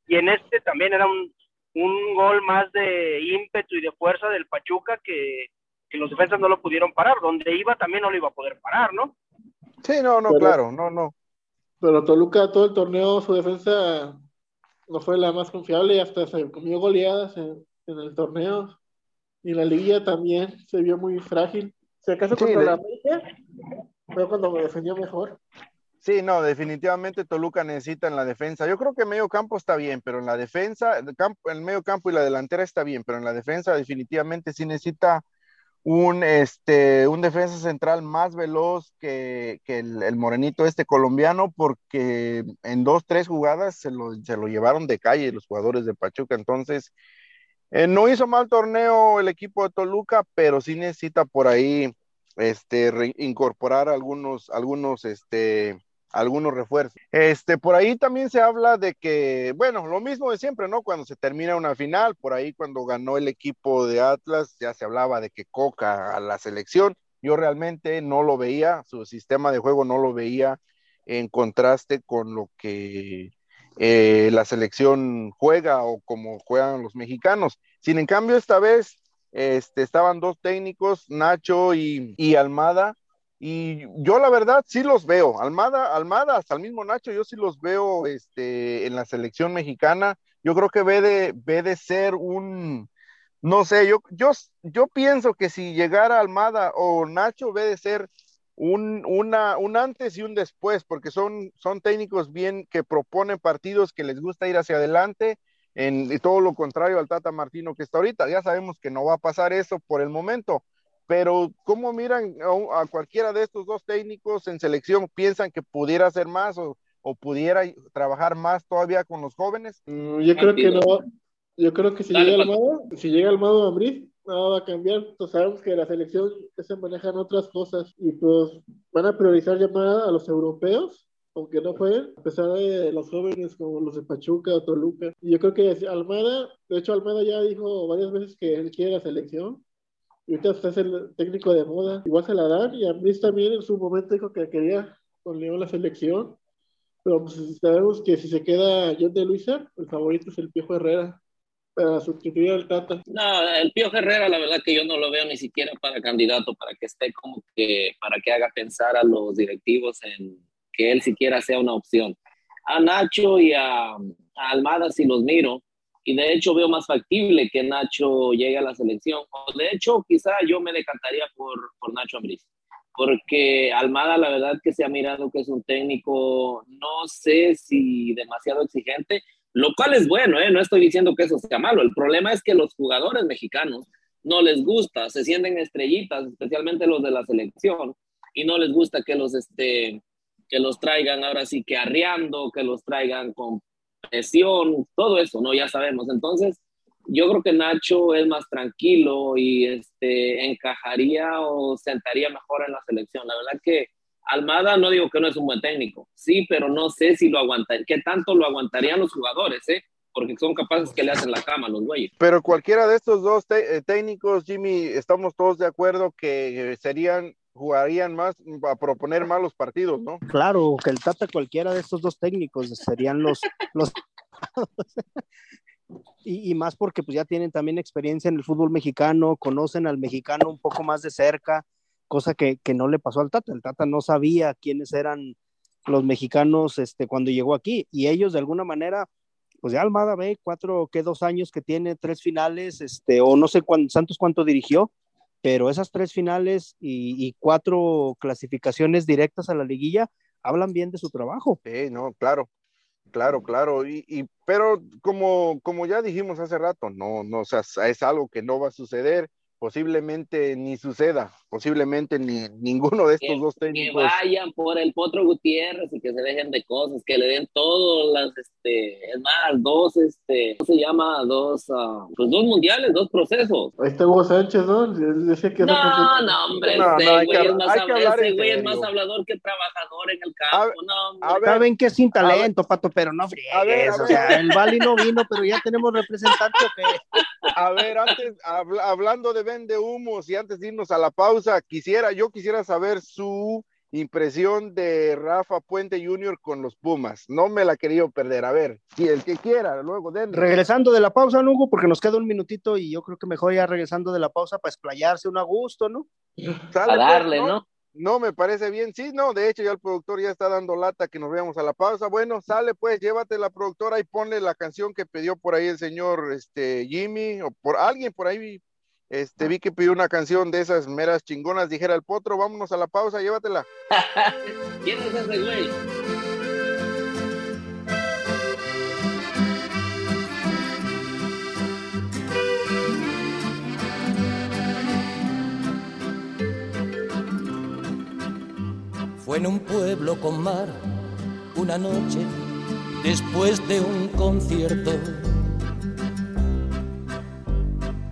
Speaker 4: Y en este también era un, un gol más de ímpetu y de fuerza del Pachuca que, que, los defensas no lo pudieron parar. Donde iba también no lo iba a poder parar, ¿no?
Speaker 1: Sí, no, no, pero, claro, no, no.
Speaker 3: Pero Toluca todo el torneo, su defensa no fue la más confiable y hasta se comió goleadas en, en el torneo. Y la liguilla también se vio muy frágil. Si acaso contra sí, la América fue cuando me defendió mejor.
Speaker 1: Sí, no, definitivamente Toluca necesita en la defensa. Yo creo que medio campo está bien, pero en la defensa, el, campo, el medio campo y la delantera está bien, pero en la defensa definitivamente sí necesita un, este, un defensa central más veloz que, que el, morenito este colombiano, porque en dos, tres jugadas se lo, se lo llevaron de calle los jugadores de Pachuca. Entonces, eh, no hizo mal torneo el equipo de Toluca, pero sí necesita por ahí este, reincorporar algunos, algunos, este, algunos refuerzos. Este, por ahí también se habla de que, bueno, lo mismo de siempre, ¿no? Cuando se termina una final, por ahí cuando ganó el equipo de Atlas, ya se hablaba de que Coca a la selección. Yo realmente no lo veía, su sistema de juego no lo veía en contraste con lo que eh, la selección juega o como juegan los mexicanos. Sin en cambio, esta vez este, estaban dos técnicos, Nacho y, y Almada, y yo la verdad sí los veo. Almada, Almada, hasta el mismo Nacho, yo sí los veo este, en la selección mexicana. Yo creo que ve de, ve de ser un, no sé, yo, yo, yo pienso que si llegara Almada o Nacho, ve de ser un, una, un antes y un después, porque son, son técnicos bien que proponen partidos que les gusta ir hacia adelante en y todo lo contrario al Tata Martino que está ahorita. Ya sabemos que no va a pasar eso por el momento, pero ¿cómo miran a, a cualquiera de estos dos técnicos en selección? ¿Piensan que pudiera hacer más o, o pudiera trabajar más todavía con los jóvenes?
Speaker 3: Mm, yo creo que no. Yo creo que si
Speaker 2: Dale,
Speaker 3: llega. Almada, si llega Almada a Madrid, nada va a cambiar. Pues sabemos que la selección se manejan otras cosas y pues van a priorizar llamar a los europeos, aunque no jueguen, a pesar de los jóvenes como los de Pachuca o Toluca. Y yo creo que Almada, de hecho Almada ya dijo varias veces que él quiere la selección. Y ahorita usted es el técnico de moda, igual se la dan. Y Ambriz también en su momento dijo que quería con León la selección. Pero pues sabemos que si se queda John de Luisa, el favorito es el Piojo Herrera para sustituir al Tata.
Speaker 2: No, el Pío Herrera, la verdad que yo no lo veo ni siquiera para candidato, para que esté como que, para que haga pensar a los directivos en que él siquiera sea una opción. A Nacho y a, a Almada si los miro, y de hecho veo más factible que Nacho llegue a la selección, o de hecho quizá yo me decantaría por, por Nacho Ambriz, porque Almada la verdad que se ha mirado que es un técnico, no sé si demasiado exigente, lo cual es bueno, ¿eh? no estoy diciendo que eso sea malo. El problema es que los jugadores mexicanos no les gusta, se sienten estrellitas, especialmente los de la selección, y no les gusta que los, este, que los traigan ahora sí que arreando, que los traigan con presión, todo eso, ¿no? Ya sabemos. Entonces, yo creo que Nacho es más tranquilo y este, encajaría o sentaría mejor en la selección. La verdad que Almada no digo que no es un buen técnico, sí, pero no sé si lo aguantaría, qué tanto lo aguantarían los jugadores, ¿eh? Porque son capaces que le hacen la cama a los güeyes.
Speaker 1: Pero cualquiera de estos dos eh, técnicos, Jimmy, estamos todos de acuerdo que eh, serían, jugarían más a proponer más los partidos, ¿no?
Speaker 6: Claro, que el Tata cualquiera de estos dos técnicos serían los, los y, más porque pues ya tienen también experiencia en el fútbol mexicano, conocen al mexicano un poco más de cerca, cosa que, que no le pasó al Tata. El Tata no sabía quiénes eran los mexicanos este, cuando llegó aquí y ellos de alguna manera, pues ya Almada ve cuatro, que dos años que tiene, tres finales, este, o no sé cuán, Santos cuánto dirigió, pero esas tres finales y, cuatro clasificaciones directas a la liguilla hablan bien de su trabajo.
Speaker 1: Sí, no, claro, claro, claro. Y, y pero como, como ya dijimos hace rato, no, no, o sea, es algo que no va a suceder, posiblemente ni suceda, posiblemente ni ninguno de estos
Speaker 2: Que,
Speaker 1: dos
Speaker 2: que
Speaker 1: técnicos.
Speaker 2: vayan por el Potro Gutiérrez y que se dejen de cosas, que le den todas las, este, es más, dos, este, ¿cómo se llama? Dos, ah, pues dos mundiales, dos procesos.
Speaker 3: Ahí está Hugo Sánchez, ¿no? Él Decía que
Speaker 2: No, no, hombre,
Speaker 1: No,
Speaker 2: ese
Speaker 1: no, hay
Speaker 2: güey
Speaker 1: que
Speaker 2: es
Speaker 1: hablar-
Speaker 2: más,
Speaker 1: hay que
Speaker 2: habla-
Speaker 1: hablar
Speaker 2: ese güey es más hablador que trabajador en el
Speaker 1: A
Speaker 2: campo,
Speaker 1: ver-
Speaker 2: no, hombre.
Speaker 1: a ver,
Speaker 6: Saben que es sin
Speaker 1: a ver.
Speaker 6: talento, Pato, pero no friegues.
Speaker 1: A ver, a
Speaker 6: o sea, el Bali no vino, pero ya tenemos representante?
Speaker 1: A ver, antes, habl- hablando de vende humos y antes de irnos a la pausa, quisiera, yo quisiera saber su impresión de Rafa Puente Jr. con los Pumas. No me la querido perder. A ver, si el que quiera, luego den.
Speaker 6: Regresando de la pausa, ¿no, Hugo? Porque nos queda un minutito y yo creo que mejor ya regresando de la pausa para explayarse un a gusto, ¿no?
Speaker 1: Sale,
Speaker 2: A
Speaker 1: pues,
Speaker 2: darle, ¿no?
Speaker 1: No, me parece bien. Sí, no, de hecho ya el productor ya está dando lata que nos veamos a la pausa. Bueno, sale pues, llévate la productora y ponle la canción que pidió por ahí el señor este Jimmy o por alguien por ahí. Este vi que pidió una canción de esas meras chingonas, dijera el potro, vámonos a la pausa, llévatela.
Speaker 2: ¿Quién es ese güey?
Speaker 7: Fue en un pueblo con mar, una noche después de un concierto.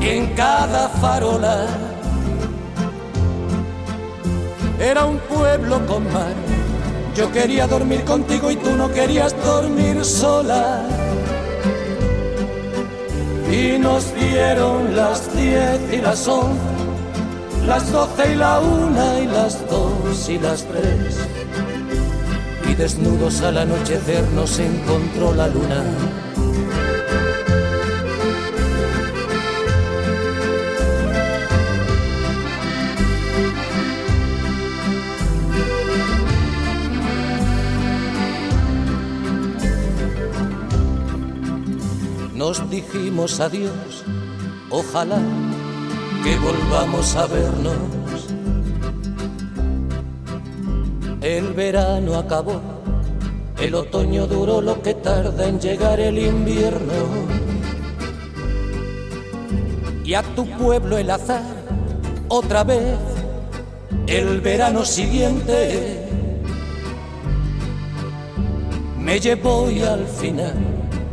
Speaker 7: en cada farola. Era un pueblo con mar. Yo quería dormir contigo y tú no querías dormir sola. Y nos dieron las diez y las once las doce y la una y las dos y las tres. Y desnudos al anochecer nos encontró la luna. Nos dijimos adiós, ojalá que volvamos a vernos. El verano acabó, el otoño duró lo que tarda en llegar el invierno. Y a tu pueblo el azar, otra vez, el verano siguiente, me llevó y al final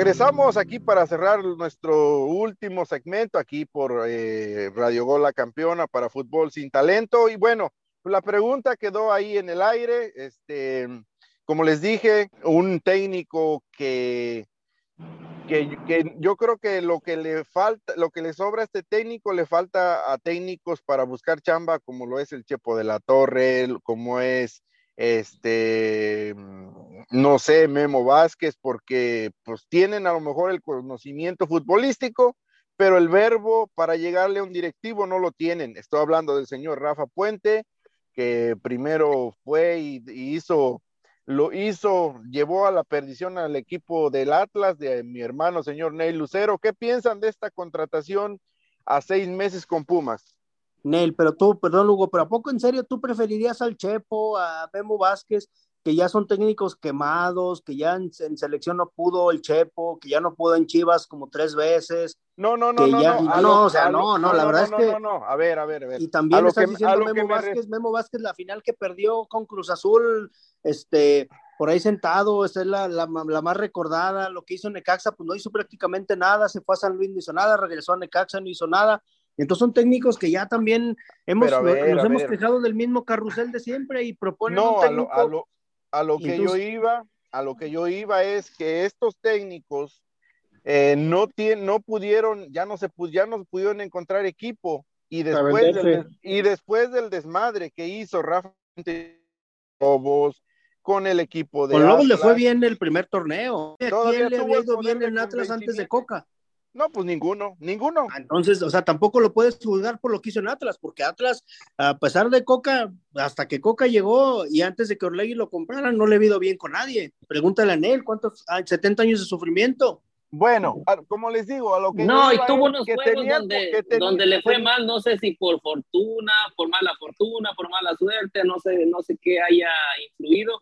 Speaker 1: Regresamos aquí para cerrar nuestro último segmento aquí por eh, Radio Gol Campeona para Fútbol Sin Talento. Y bueno, la pregunta quedó ahí en el aire. Este, como les dije, un técnico que, que, que, yo creo que lo que le falta, lo que le sobra a este técnico, le falta a técnicos para buscar chamba, como lo es el Chepo de la Torre, como es este, no sé, Memo Vázquez, porque pues tienen a lo mejor el conocimiento futbolístico, pero el verbo para llegarle a un directivo no lo tienen. Estoy hablando del señor Rafa Puente, que primero fue y, hizo, lo hizo, llevó a la perdición al equipo del Atlas, de mi hermano señor Ney Lucero. ¿Qué piensan de esta contratación a seis meses con Pumas?
Speaker 6: Nel, pero tú, perdón, Hugo, pero ¿a poco en serio tú preferirías al Chepo, a Memo Vázquez, que ya son técnicos quemados, que ya en, en, selección no pudo el Chepo, que ya no pudo en Chivas como tres veces?
Speaker 1: No, no, no, no,
Speaker 6: ya,
Speaker 1: no,
Speaker 6: no, o sea, no, no, la verdad es que...
Speaker 1: No, no, no, a ver, a ver, a ver.
Speaker 6: Y también estás
Speaker 1: que,
Speaker 6: diciendo Memo
Speaker 1: me
Speaker 6: Vázquez, Memo Vázquez, la final que perdió con Cruz Azul, este, por ahí sentado, esa es la, la, la más recordada, lo que hizo Necaxa, pues no hizo prácticamente nada, se fue a San Luis, no hizo nada, regresó a Necaxa, no hizo nada, Entonces son técnicos que ya también hemos, nos hemos quejado del mismo carrusel de siempre y proponen
Speaker 1: no, un técnico. A lo, a lo, que yo iba, a lo que yo iba es que estos técnicos eh, no, no pudieron, ya no se ya no pudieron encontrar equipo y después, del, y después del desmadre que hizo Rafa Lobos con el equipo de
Speaker 6: Con Lobos le fue bien el primer torneo. ¿Quién le había ido bien en Atlas antes de Coca?
Speaker 1: No, pues ninguno, ninguno.
Speaker 6: Ah, entonces, o sea, tampoco lo puedes juzgar por lo que hizo en Atlas, porque Atlas, a pesar de Coca, hasta que Coca llegó y antes de que Orlegui lo comprara, no le ha ido bien con nadie. Pregúntale a Nel, ¿cuántos? 70 años de sufrimiento.
Speaker 1: Bueno, como les digo, a lo que.
Speaker 2: No, y tuvo unos juegos donde, donde le fue mal, no sé si por fortuna, por mala fortuna, por mala suerte, no sé, no sé qué haya influido,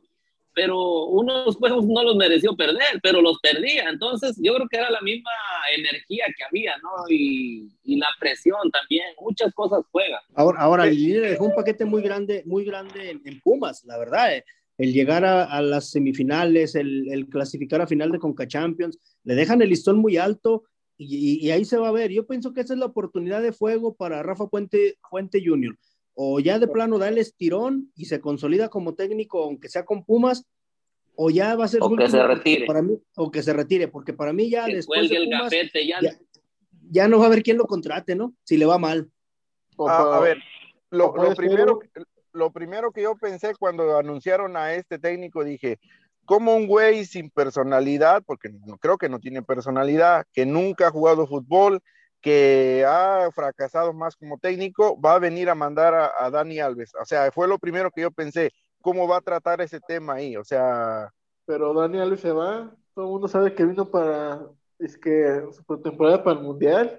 Speaker 2: pero unos juegos no los mereció perder, pero los perdía. Entonces, yo creo que era la misma energía que había, ¿no? Y, y la presión también, muchas cosas juegan.
Speaker 6: Ahora, ahora le dejó un paquete muy grande, muy grande en, en Pumas, la verdad. Eh el llegar a, las semifinales, el, clasificar a final de Conca Champions, le dejan el listón muy alto y, ahí se va a ver. Yo pienso que esa es la oportunidad de fuego para Rafa Puente, Fuente Jr. O ya de plano da el estirón y se consolida como técnico, aunque sea con Pumas, o ya va a ser...
Speaker 2: O que se retire.
Speaker 6: Para mí, o que se retire, porque para mí ya después de Pumas, ya... no va a haber quien lo contrate, ¿no? Si le va mal.
Speaker 1: a ver, lo, lo primero, lo primero que yo pensé cuando anunciaron a este técnico, dije, como un güey sin personalidad, porque no, creo que no tiene personalidad, que nunca ha jugado fútbol, que ha fracasado más como técnico, va a venir a mandar a, Dani Alves. O sea, fue lo primero que yo pensé, ¿cómo va a tratar ese tema ahí? O sea...
Speaker 3: Pero Dani Alves se va, todo el mundo sabe que vino para, es que su temporada para el Mundial.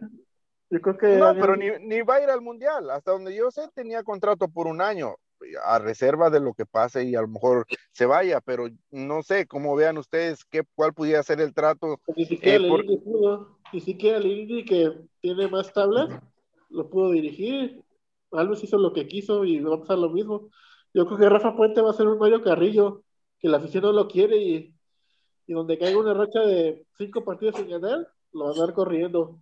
Speaker 3: Yo creo que...
Speaker 1: No, pero ni, ni va a ir al Mundial. Hasta donde yo sé, tenía contrato por un año a reserva de lo que pase y a lo mejor se vaya, pero no sé cómo vean ustedes qué, cuál pudiera ser el trato.
Speaker 3: Eh, por... pudo, ni siquiera Lili que tiene más tablas, lo pudo dirigir. Alves hizo lo que quiso y va a pasar lo mismo. Yo creo que Rafa Puente va a ser un Mario Carrillo, que la afición no lo quiere y, y donde caiga una racha de cinco partidos sin ganar, lo va a dar corriendo.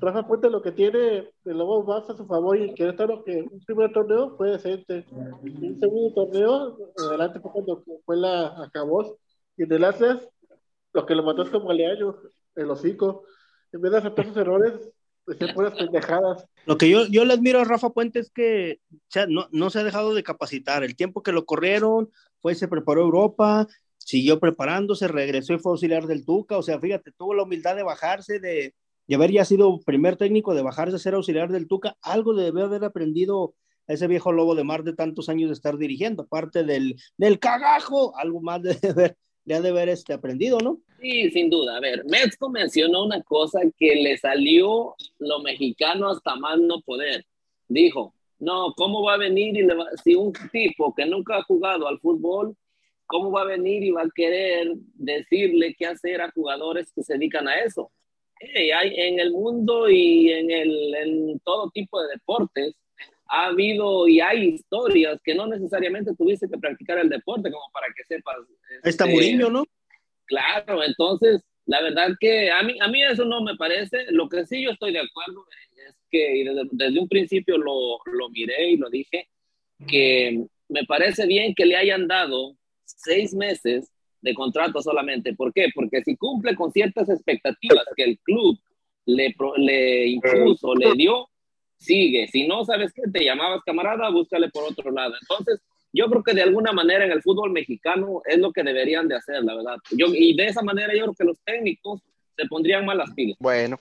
Speaker 3: Rafa Puente lo que tiene de Lobo más a su favor y Querétaro que un primer torneo fue decente. Un segundo torneo, adelante fue cuando fue la acabó. Y en el Atlas, lo que lo mató es como Aleaño, el hocico. En vez de aceptar sus errores, decía puras pendejadas.
Speaker 6: Lo que yo, yo le admiro a Rafa Puente es que no, no se ha dejado de capacitar. El tiempo que lo corrieron, fue, se preparó Europa, siguió preparándose, regresó y fue auxiliar del Tuca. O sea, fíjate, tuvo la humildad de bajarse, de, y haber ya sido primer técnico de bajarse a ser auxiliar del Tuca, algo debe haber aprendido ese viejo lobo de mar de tantos años de estar dirigiendo, aparte del, del cagajo, algo más de haber, le de haber este, aprendido, ¿no?
Speaker 2: Sí, sin duda. A ver, Metzko mencionó una cosa que le salió lo mexicano hasta más no poder. Dijo, no, ¿cómo va a venir y le va, si un tipo que nunca ha jugado al fútbol, cómo va a venir y va a querer decirle qué hacer a jugadores que se dedican a eso? hay en el mundo y en, el, en todo tipo de deportes ha habido y hay historias que no necesariamente tuviste que practicar el deporte como para que sepas.
Speaker 6: Está este, ¿no?
Speaker 2: Claro, entonces, la verdad que a mí, a mí eso no me parece. Lo que sí yo estoy de acuerdo es que desde, desde un principio lo, lo miré y lo dije, que me parece bien que le hayan dado seis meses de contrato solamente. ¿Por qué? Porque si cumple con ciertas expectativas que el club le, le impuso, le dio, sigue. Si no sabes qué, te llamabas camarada, búscale por otro lado. Entonces, yo creo que de alguna manera en el fútbol mexicano es lo que deberían de hacer, la verdad. Yo, y de esa manera yo creo que los técnicos se pondrían mal las pilas.
Speaker 1: Bueno,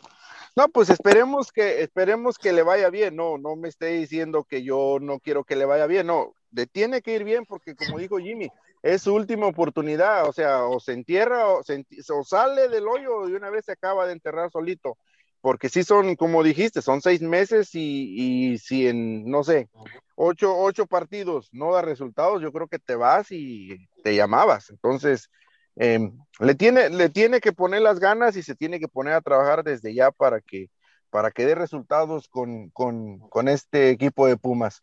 Speaker 1: no, pues esperemos que, esperemos que le vaya bien. No, no me esté diciendo que yo no quiero que le vaya bien. No, le tiene que ir bien porque como dijo Jimmy, es su última oportunidad, o sea, o se entierra o, se, o sale del hoyo y una vez se acaba de enterrar solito, porque sí son, como dijiste, son seis meses y, y si en, no sé, ocho, ocho partidos no da resultados, yo creo que te vas y te llamabas. Entonces, em, le, tiene, le tiene que poner las ganas y se tiene que poner a trabajar desde ya para que, para que dé resultados con, con, con este equipo de Pumas.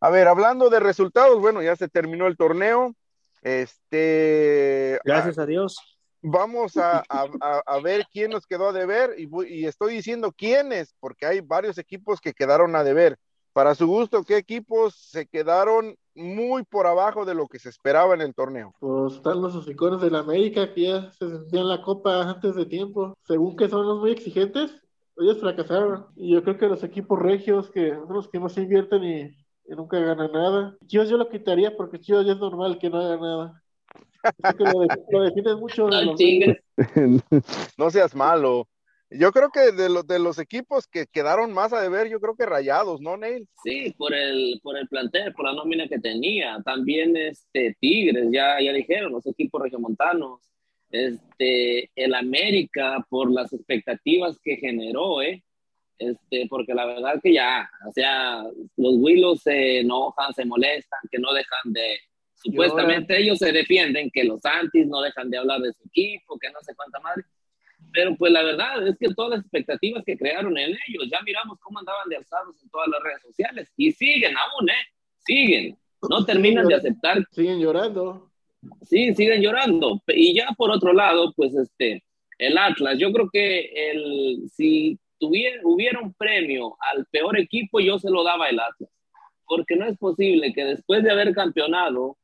Speaker 1: A ver, hablando de resultados, bueno, ya se terminó el torneo. Este.
Speaker 6: Gracias a, Dios.
Speaker 1: Vamos a, ver quién nos quedó a deber y, y estoy diciendo quiénes, porque hay varios equipos que quedaron a deber. Para su gusto, ¿qué equipos se quedaron muy por abajo de lo que se esperaba en el torneo?
Speaker 3: Pues están los hocicones de la América que ya se sentían la copa antes de tiempo. Según que son los muy exigentes, ellos fracasaron. Y yo creo que los equipos regios, que son los que más invierten y, nunca ganan nada. Chivas yo lo quitaría porque Chivas ya es normal que no haga nada. Que lo, mucho.
Speaker 1: no seas malo. Yo creo que de, los de los equipos que quedaron más a deber, yo creo que Rayados, ¿no, Neil?
Speaker 2: Sí, por el, por el plantel, por la nómina que tenía. También este, Tigres, ya, ya dijeron, los equipos regiomontanos. Este, el América, por las expectativas que generó, ¿eh? Este, porque la verdad que ya, o sea, los Willos se enojan, se molestan, que no dejan de, supuestamente ellos se defienden, que los Antis no dejan de hablar de su equipo, que no sé cuánta madre pero pues la verdad es que todas las expectativas que crearon en ellos, ya miramos cómo andaban de alzados en todas las redes sociales y siguen aún, ¿eh? Siguen, no terminan de aceptar.
Speaker 3: Siguen llorando.
Speaker 2: Sí, siguen llorando. Y ya por otro lado, pues este, el Atlas, yo creo que el, si tuviera, hubiera un premio al peor equipo, yo se lo daba el Atlas. Porque no es posible que después de haber campeonado,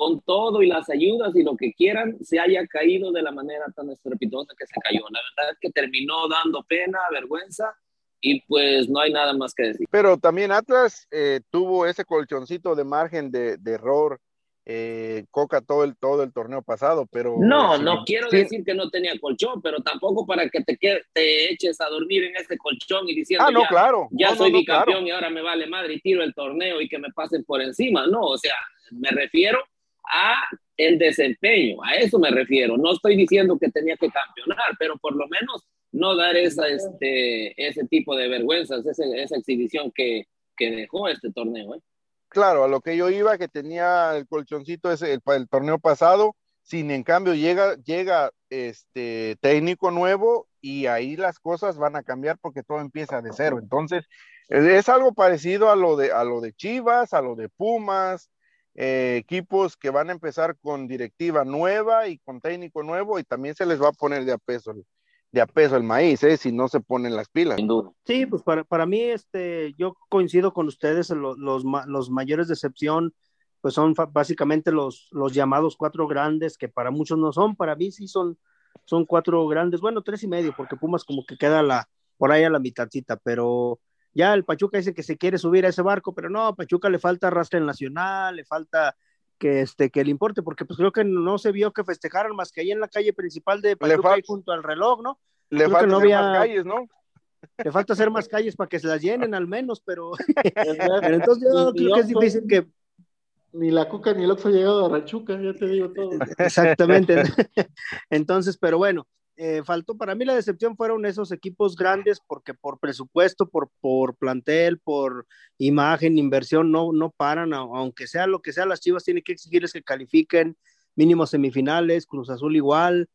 Speaker 2: con todo y las ayudas y lo que quieran, se haya caído de la manera tan estrepitosa que se cayó. La verdad es que terminó dando pena, vergüenza y pues no hay nada más que decir.
Speaker 1: Pero también Atlas eh, tuvo ese colchoncito de margen de, error. Eh, Coca todo el todo el torneo pasado, pero
Speaker 2: no, no quiero decir que no tenía colchón, pero tampoco para que te, te eches a dormir en este colchón y diciendo
Speaker 1: ah, no, claro.
Speaker 2: ya soy bicampeón y ahora me vale madre y tiro el torneo y que me pasen por encima, no, o sea, me refiero a el desempeño, a eso me refiero. No estoy diciendo que tenía que campeonar, pero por lo menos no dar esa, este, ese tipo de vergüenzas, esa, esa exhibición que, que, dejó este torneo. ¿eh?
Speaker 1: Claro, a lo que yo iba, que tenía el colchoncito ese, el, el torneo pasado, sin en cambio llega, llega este técnico nuevo y ahí las cosas van a cambiar porque todo empieza de cero. Entonces, es algo parecido a lo de, a lo de Chivas, a lo de Pumas, eh, equipos que van a empezar con directiva nueva y con técnico nuevo y también se les va a poner de a peso, de a peso el maíz, ¿eh? si no se ponen las pilas.
Speaker 2: Sin duda.
Speaker 6: Sí, pues para, para mí, este, yo coincido con ustedes, los, los, los mayores decepción, pues son básicamente los, los llamados cuatro grandes, que para muchos no son, para mí sí son, son cuatro grandes, bueno, tres y medio, porque Pumas como que queda la, por ahí a la mitadcita, pero ya el Pachuca dice que se quiere subir a ese barco, pero no, a Pachuca le falta arrastre nacional, le falta que este que le importe, porque pues creo que no se vio que festejaran más que ahí en la calle principal de Pachuca junto al reloj, ¿no?
Speaker 1: Le falta no hacer más calles, ¿no?
Speaker 6: Le falta hacer más calles para que se las llenen al menos, pero, entonces yo creo que es difícil que
Speaker 3: ni la Cuca ni el Oxo ha llegado a Ranchuca, ya te digo todo.
Speaker 6: Exactamente. Entonces, pero bueno, eh, faltó, para mí la decepción fueron esos equipos grandes porque por presupuesto, por, por plantel, por imagen, inversión, no, no paran, aunque sea lo que sea, las Chivas tienen que exigirles que califiquen mínimo semifinales, Cruz Azul igual,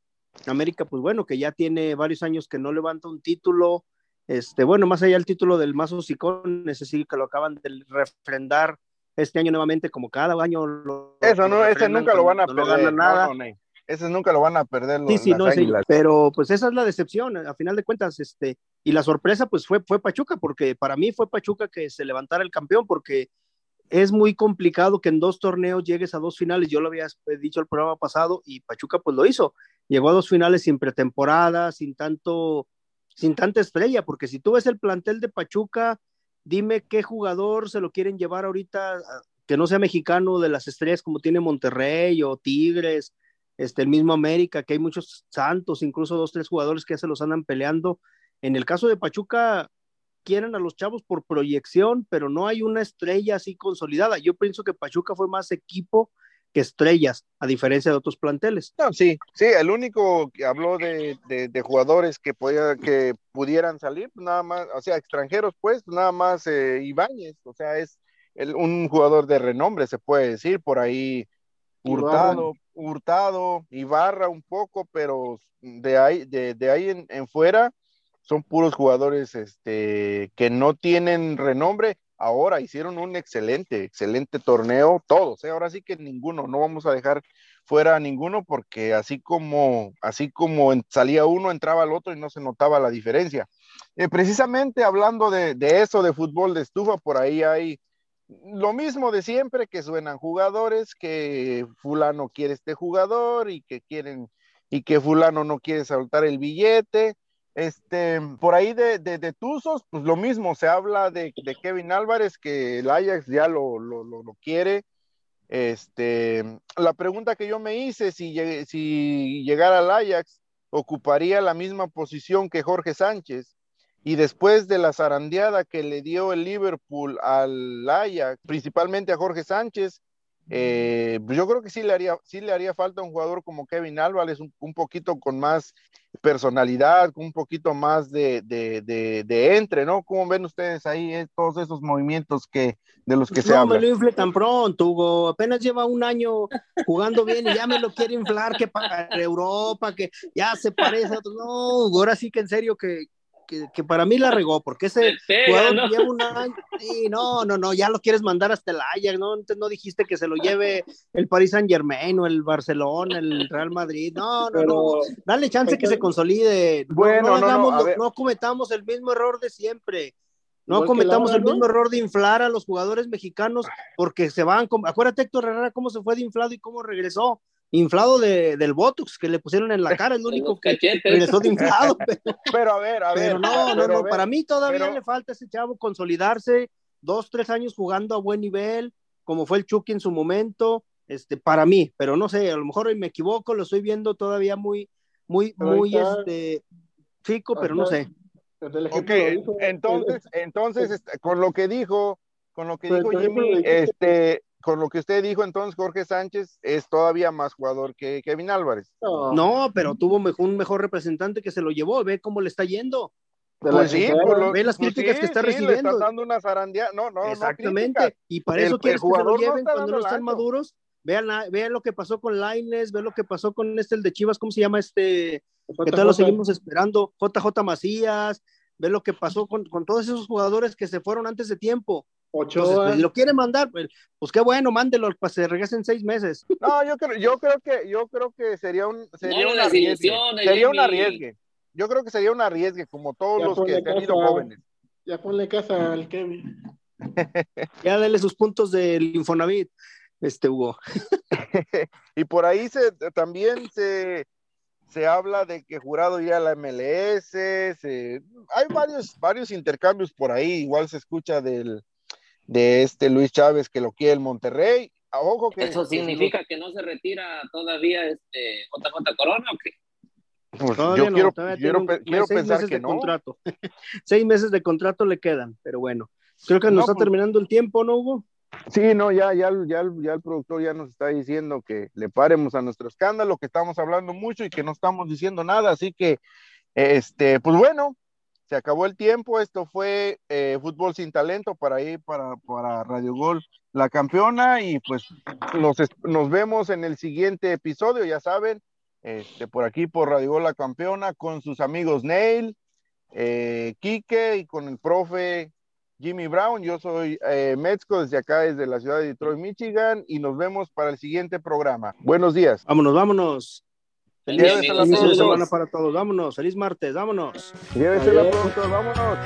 Speaker 6: América, pues bueno, que ya tiene varios años que no levanta un título, este, bueno, más allá del título del más hocicón, ese sí que lo acaban de refrendar este año nuevamente, como cada año.
Speaker 1: Eso no, ese nunca lo van a perder. nada. Ese nunca lo van a perder los, sí, sí, no, sí,
Speaker 6: pero pues esa es la decepción, a final de cuentas, este, y la sorpresa pues fue, fue Pachuca, porque para mí fue Pachuca que se levantara el campeón, porque es muy complicado que en dos torneos llegues a dos finales, yo lo había dicho el programa pasado, y Pachuca pues lo hizo, llegó a dos finales sin pretemporada, sin tanto, sin tanta estrella, porque si tú ves el plantel de Pachuca, dime qué jugador se lo quieren llevar ahorita, que no sea mexicano de las estrellas como tiene Monterrey o Tigres, este, el mismo América, que hay muchos santos, incluso dos, tres jugadores que ya se los andan peleando. En el caso de Pachuca, quieren a los chavos por proyección, pero no hay una estrella así consolidada. Yo pienso que Pachuca fue más equipo que estrellas, a diferencia de otros planteles.
Speaker 1: No, sí, sí, el único que habló de, jugadores que, podía, que pudieran salir, nada más, o sea, extranjeros, pues, nada más eh, Ibáñez, o sea, es un jugador de renombre, se puede decir, por ahí Hurtado, Hurtado, Ibarra un poco, pero de ahí, de, ahí en, fuera son puros jugadores este, que no tienen renombre, ahora hicieron un excelente, excelente torneo, todos, ¿eh? ahora sí que ninguno, no vamos a dejar fuera a ninguno porque así como, así como salía uno, entraba el otro y no se notaba la diferencia. Eh, precisamente hablando de, de, eso, de fútbol de estufa, por ahí hay lo mismo de siempre, que suenan jugadores, que fulano quiere este jugador y que quieren, y que fulano no quiere soltar el billete. Este, por ahí de, de, Tuzos, pues lo mismo, se habla de, de, Kevin Álvarez, que el Ajax ya lo, lo, lo, quiere, este, la pregunta que yo me hice, si, si llegara al Ajax, ocuparía la misma posición que Jorge Sánchez. Y después de la zarandeada que le dio el Liverpool al Ajax, principalmente a Jorge Sánchez, eh, pues yo creo que sí le haría, sí le haría falta un jugador como Kevin Álvarez, un, poquito con más personalidad, con un poquito más de, de, entre, ¿no? ¿Cómo ven ustedes ahí eh, todos esos movimientos que de los que se habla?
Speaker 6: No me lo infle tan pronto, Hugo. Apenas lleva un año jugando bien y ya me lo quiere inflar que para Europa, que ya se parece a otros. No, ahora sí que en serio que, que, para mí la regó, porque ese jugador ¿no? lleva un año, sí, no, no, no, ya lo quieres mandar hasta el Ajax, ¿no? Antes no dijiste que se lo lleve el Paris Saint Germain o el Barcelona, el Real Madrid, no, no, no, dale chance que se consolide, bueno, no, no, cometamos el mismo error de siempre. No cometamos el mismo error de inflar a los jugadores mexicanos porque se van. Acuérdate, Héctor Herrera, cómo se fue de inflado y cómo regresó inflado de, del Botox que le pusieron en la cara, es lo único que regresó de inflado.
Speaker 1: Pero, a ver, a ver.
Speaker 6: Pero no, no, no, para mí todavía le falta a ese chavo consolidarse, dos, tres años jugando a buen nivel, como fue el Chucky en su momento, este, para mí, pero no sé, a lo mejor hoy me equivoco, lo estoy viendo todavía muy, muy, muy, este, chico, pero no sé.
Speaker 1: Ok, entonces, entonces, este, con lo que dijo, con lo que dijo Jimmy, este, con lo que usted dijo, entonces Jorge Sánchez es todavía más jugador que Kevin Álvarez.
Speaker 6: No, pero tuvo un mejor representante que se lo llevó. Ve cómo le está yendo.
Speaker 1: Pues sí,
Speaker 6: ve las pues críticas que está recibiendo.
Speaker 1: Le dando una zarandía. No, no,
Speaker 6: Exactamente. y para eso quieres que se lo lleven cuando no están maduros. Vean, vean lo que pasó con Laines, vean lo que pasó con este, el de Chivas, ¿cómo se llama este? Que tal lo seguimos esperando. JJ Macías, ve lo que pasó con, con todos esos jugadores que se fueron antes de tiempo Ochoa. Pues, lo quiere mandar, pues, pues, qué bueno, mándelo para que se regresen seis meses.
Speaker 1: No, yo creo, yo creo que, yo creo que sería un, sería un arriesgue. Sería un arriesgue. Yo creo que sería un arriesgue, como todos los que han tenido jóvenes.
Speaker 3: Ya ponle casa al Kevin.
Speaker 6: ya dale sus puntos del Infonavit, este Hugo.
Speaker 1: y por ahí se también se, se habla de que jurado ya la MLS, hay varios, varios intercambios por ahí, igual se escucha del, de este Luis Chávez que lo quiere el Monterrey. Ojo que,
Speaker 2: ¿Eso significa que no se retira todavía este JJ Corona o qué?
Speaker 1: Pues yo quiero, quiero, quiero pensar que no.
Speaker 6: Contrato. seis meses de contrato le quedan, pero bueno. Creo que nos está pues terminando el tiempo, ¿no, Hugo?
Speaker 1: Sí, no, ya, ya, ya, ya el productor ya nos está diciendo que le paremos a nuestro escándalo, que estamos hablando mucho y que no estamos diciendo nada, así que, este, pues bueno, se acabó el tiempo, esto fue eh, Fútbol sin Talento para ir para, para Radio Gol, la campeona, y pues nos, nos vemos en el siguiente episodio, ya saben, este, por aquí por Radio Gol, la campeona, con sus amigos Neil, eh, y con el profe Jimmy Brown. Yo soy eh, Metzco desde acá, desde la ciudad de Detroit, Michigan, y nos vemos para el siguiente programa. Buenos días.
Speaker 6: Vámonos, vámonos. Feliz de semana para todos. Vámonos. Feliz martes. Vámonos.
Speaker 1: Llévesela pronto. Vámonos.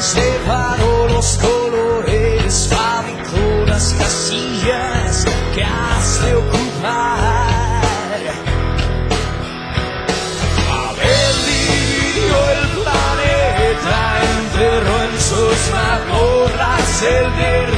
Speaker 7: Separó los colores, fabricó las casillas que has de ocupar. Dividió el planeta, enterró en sus mazmorras el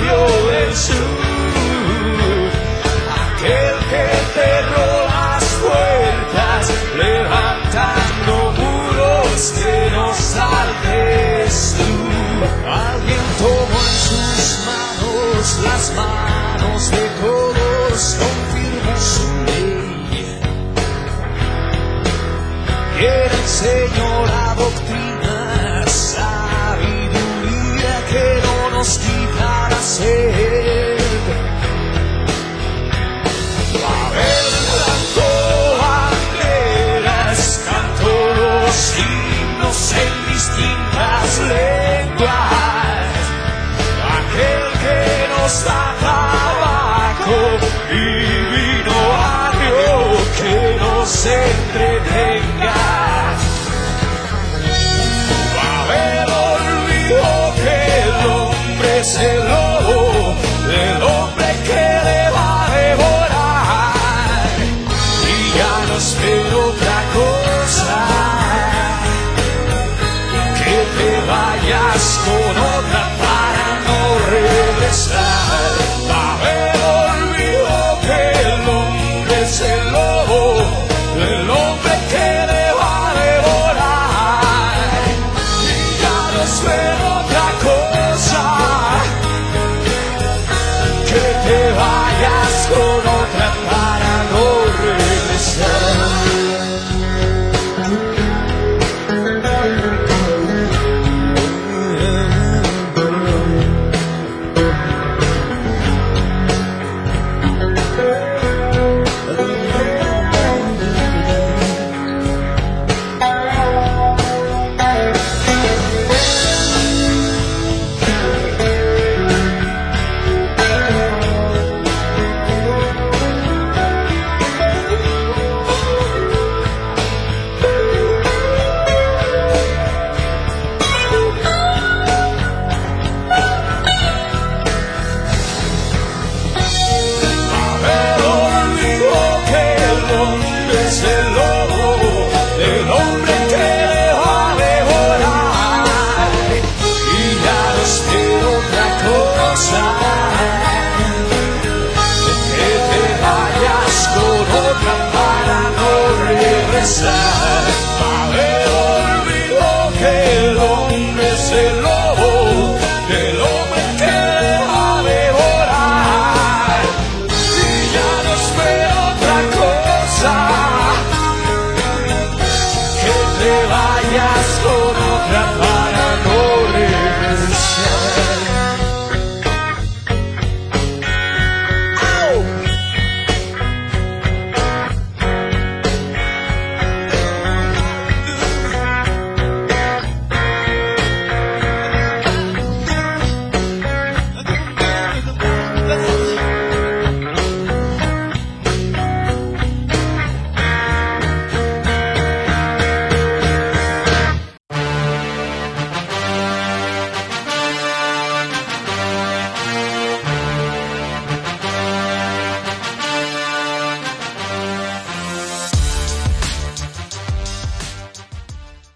Speaker 8: say